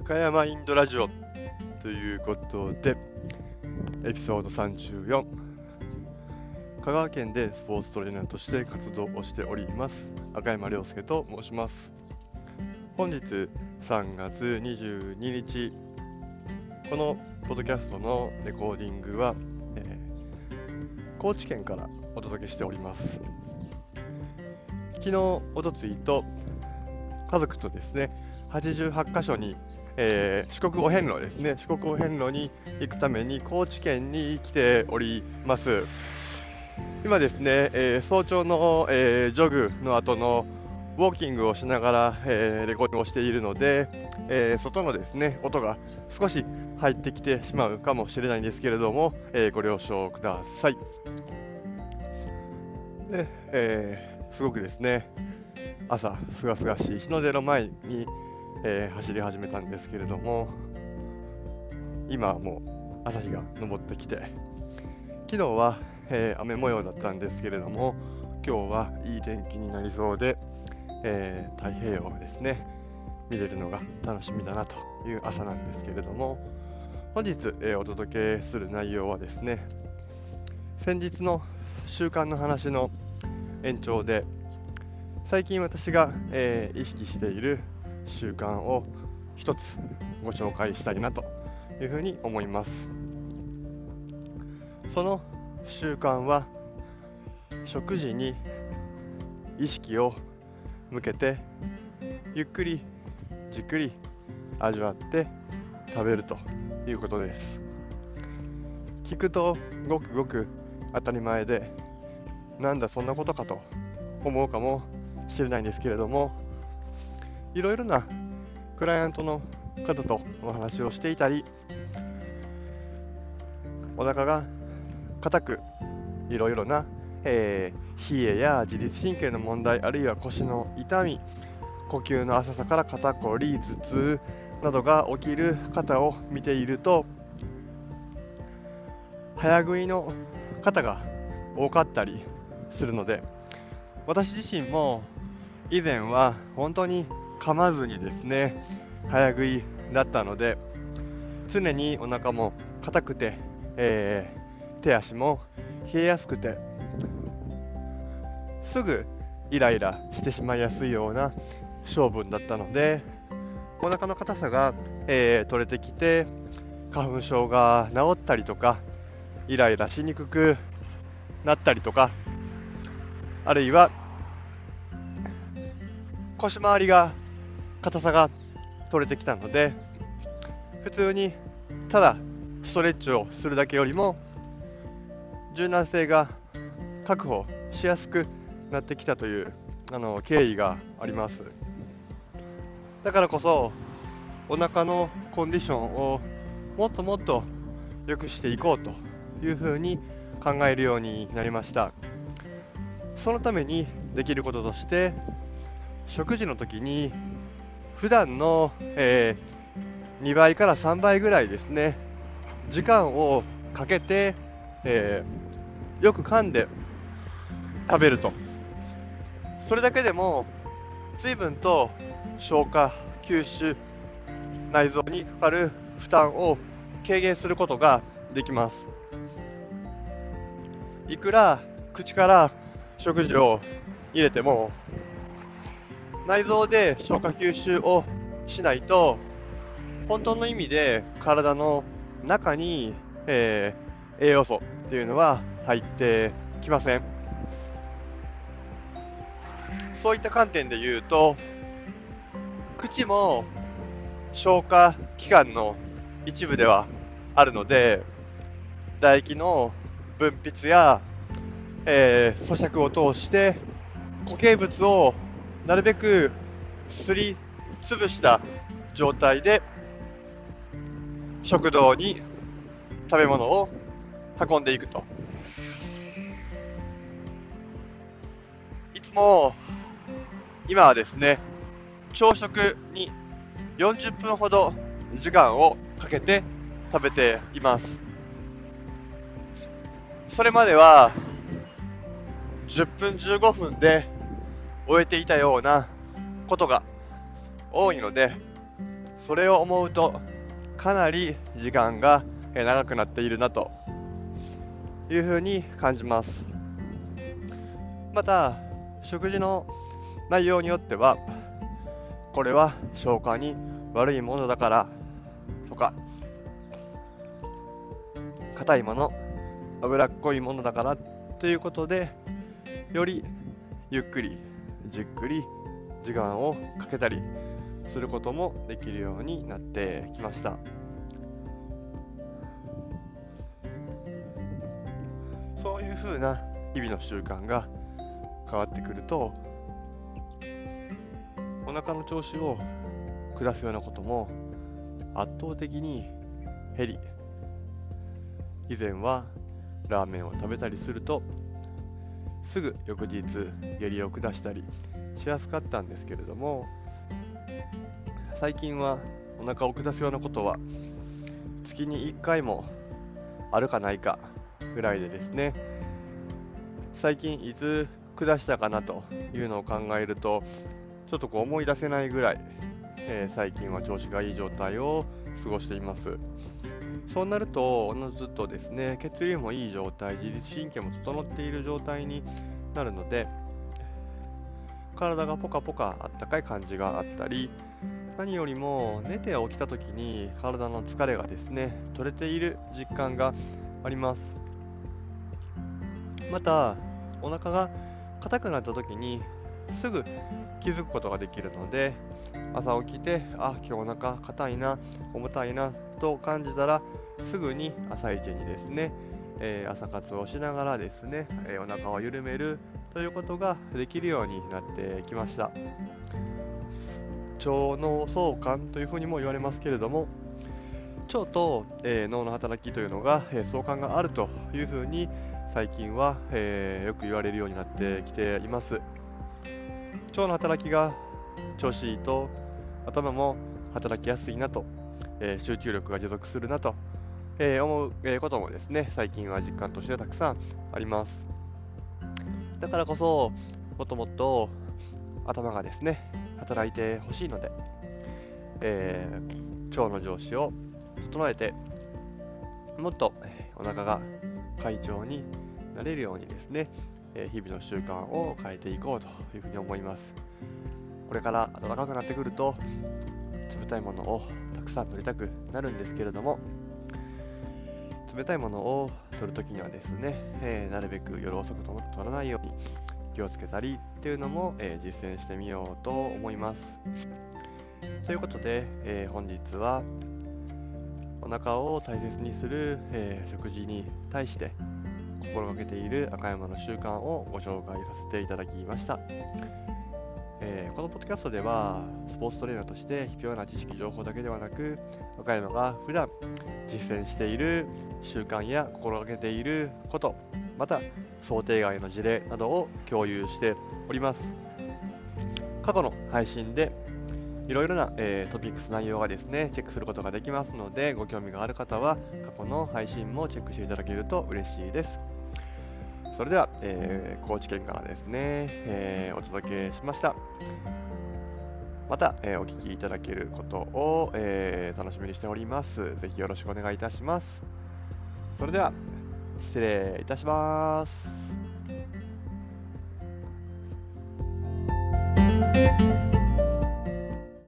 赤山インドラジオということで、エピソード34、香川県でスポーツトレーナーとして活動をしております、赤山亮介と申します。本日3月22日、このポッドキャストのレコーディングは、えー、高知県からお届けしております。昨日、おとついと家族とですね、88カ所に、えー、四国お遍路ですね、四国お遍路に行くために高知県に来ております。今ですね、えー、早朝の、えー、ジョグの後のウォーキングをしながら、えー、レコーディングをしているので、え外のですね音が少し入ってきてしまうかもしれないんですけれども、えご了承ください。でえすごくですね朝すがすがしい日の出の前に、えー、走り始めたんですけれども今はもう朝日が昇ってきて昨日は、えー、雨模様だったんですけれども今日はいい天気になりそうで、えー、太平洋をですね見れるのが楽しみだなという朝なんですけれども本日、えお届けする内容はですね先日の習慣の話の延長で最近私が、えー、意識している習慣を一つご紹介したいなというふうに思いますその習慣は食事に意識を向けてゆっくりじっくり味わって食べるということです。聞くとごくごく当たり前でなんだそんなことかと思うかもしれないんですけれどもいろいろなクライアントの方とお話をしていたりお腹が硬くいろいろな、えー、冷えや自律神経の問題あるいは腰の痛み呼吸の浅さから肩こり頭痛などが起きる方を見ていると早食いの方が多かったりするので私自身も以前は本当に噛まずにですね早食いだったので常にお腹も硬くて、えー、手足も冷えやすくてすぐイライラしてしまいやすいような性分だったのでお腹の硬さが、えー、取れてきて花粉症が治ったりとかイライラしにくくなったりとかあるいは腰回りが硬さが取れてきたので普通にただストレッチをするだけよりも柔軟性が確保しやすくなってきたというあの経緯があります。だからこそお腹のコンディションをもっともっと良くしていこうというふうに考えるようになりました。そのためにできることとして食事の時に普段の、えー、2倍から3倍ぐらいですね時間をかけて、えー、よく噛んで食べると。それだけでも水分と消化吸収内臓にかかる負担を軽減することができます。いくら口から食事を入れても内臓で消化吸収をしないと本当の意味で体の中に、えー、栄養素っていうのは入ってきません。そういった観点で言うと口も消化器官の一部ではあるので唾液の分泌や、えー、咀嚼を通して固形物をなるべくすりつぶした状態で食堂に食べ物を運んでいくと。いつも今はですね朝食に40分ほど時間をかけて食べています。それまでは10分15分で終えていたようなことが多いのでそれを思うとかなり時間が長くなっているなというふうに感じます。また食事の内容によってはこれは消化に悪いものだからとか硬いもの脂っこいものだからということでよりゆっくりじっくり時間をかけたりすることもできるようになってきました。そういうふうな日々の習慣が変わってくるとお腹の調子を下すようなことも圧倒的に減り以前はラーメンを食べたりするとすぐ翌日下痢を下したりしやすかったんですけれども最近はお腹を下すようなことは月に1回もあるかないかぐらいでですね最近いつ下したかなというのを考えるとちょっとこう思い出せないぐらい、えー、最近は調子がいい状態を過ごしています。そうなるとおのずとですね血流もいい状態自律神経も整っている状態になるので体がポカポカあったかい感じがあったり何よりも寝て起きた時に体の疲れがですね取れている実感があります。またお腹が硬くなった時にすぐ気づくことができるので朝起きてあ今日お腹硬いな重たいなと感じたらすぐに朝一にですね、えー、朝活をしながらですね、えー、お腹を緩めるということができるようになってきました。腸脳相関というふうにも言われますけれども腸と、えー、脳の働きというのが、え相関があるというふうに最近は、えよく言われるようになってきています。腸の働きが調子いいと頭も働きやすいなと、えー、集中力が持続するなと、えー、思う、こともですね最近は実感としてたくさんあります。だからこそもっともっと頭がですね働いてほしいので、えー、腸の上司を整えてもっとお腹が快調になれるようにですね、え日々の習慣を変えていこうというふうに思います。これから暖かくなってくると冷たいものをたくさん取りたくなるんですけれども冷たいものを取るときにはですね、えー、なるべく夜遅くとも取らないように気をつけたりっていうのも、えー、実践してみようと思います。ということで、えー、本日はお腹を大切にする、え食事に対して心がけている赤山の習慣をご紹介させていただきました。えー、このポッドキャストではスポーツトレーナーとして必要な知識情報だけではなく若山が普段実践している習慣や心がけていることまた想定外の事例などを共有しております過去の配信でいろいろな、えー、トピックス内容がですね、チェックすることができますので、ご興味がある方は過去の配信もチェックしていただけると嬉しいです。それでは、えー、高知県からですね、えー、お届けしました。また、えお聞きいただけることを、え楽しみにしております。ぜひよろしくお願いいたします。それでは、失礼いたします。